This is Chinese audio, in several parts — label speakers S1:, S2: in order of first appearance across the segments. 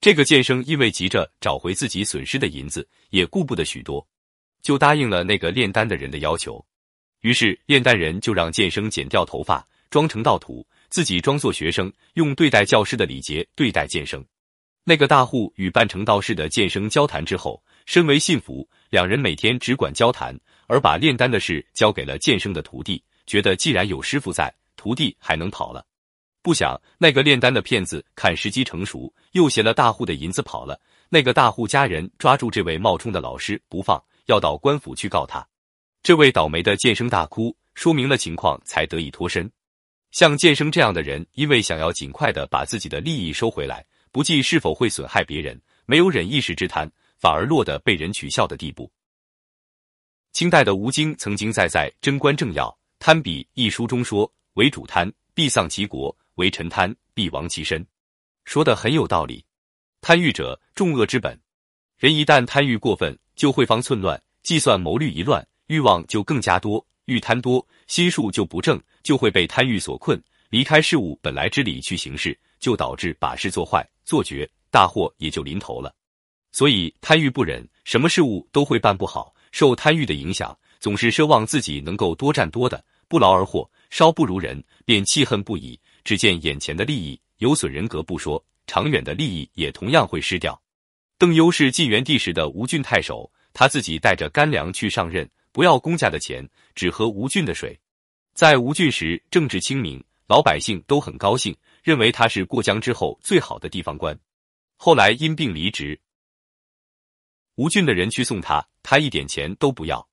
S1: 这个剑生因为急着找回自己损失的银子，也顾不得许多，就答应了那个炼丹的人的要求。于是炼丹人就让剑生剪掉头发，装成道徒，自己装作学生，用对待教师的礼节对待剑生。那个大户与扮成道士的剑生交谈之后，身为信服，两人每天只管交谈，而把炼丹的事交给了剑生的徒弟，觉得既然有师傅在，徒弟还能跑了。不想那个炼丹的骗子看时机成熟，又携了大户的银子跑了。那个大户家人抓住这位冒充的老师不放，要到官府去告他。这位倒霉的剑生大哭，说明了情况，才得以脱身。像剑生这样的人，因为想要尽快的把自己的利益收回来，不计是否会损害别人，没有忍一时之贪，反而落得被人取笑的地步。清代的吴京曾经在《在贞观政要贪笔》一书中说：“为主贪，必丧其国。”为臣贪，必亡其身，说的很有道理。贪欲者，众恶之本。人一旦贪欲过分，就会方寸乱，计算谋虑一乱，欲望就更加多。欲贪多，心术就不正，就会被贪欲所困，离开事物本来之理去行事，就导致把事做坏、做绝，大祸也就临头了。所以贪欲不忍，什么事物都会办不好。受贪欲的影响，总是奢望自己能够多占多的，不劳而获，稍不如人，便气恨不已。只见眼前的利益有损人格不说，长远的利益也同样会失掉。邓优是晋元帝时的吴郡太守，他自己带着干粮去上任，不要公家的钱，只喝吴郡的水。在吴郡时，政治清明，老百姓都很高兴，认为他是过江之后最好的地方官。后来因病离职，吴郡的人去送他，他一点钱都不要。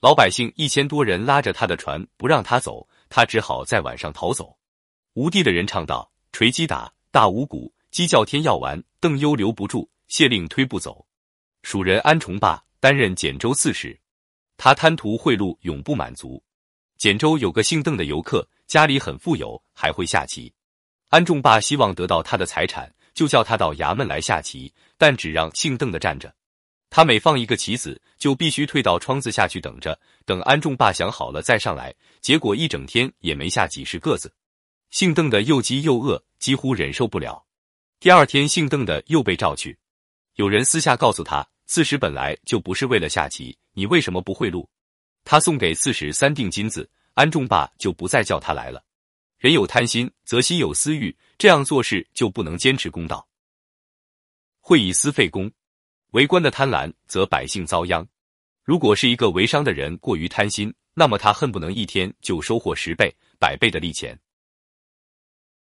S1: 老百姓一千多人拉着他的船不让他走，他只好在晚上逃走。吴地的人唱道：“锤击打，大五谷，鸡叫天要完。邓优留不住，谢令推不走。蜀人安重霸担任简州刺史，他贪图贿赂，永不满足。简州有个姓邓的游客，家里很富有，还会下棋。安重霸希望得到他的财产，就叫他到衙门来下棋，但只让姓邓的站着。他每放一个棋子，就必须退到窗子下去等着，等安重霸想好了再上来。结果一整天也没下几十个子。”姓邓的又饥又饿，几乎忍受不了。第二天，姓邓的又被召去。有人私下告诉他，刺史本来就不是为了下棋，你为什么不贿赂？他送给刺史三锭金子，安重霸就不再叫他来了。人有贪心，则心有私欲，这样做事就不能坚持公道，会以私废公。为官的贪婪，则百姓遭殃。如果是一个为商的人过于贪心，那么他恨不能一天就收获十倍、百倍的利钱。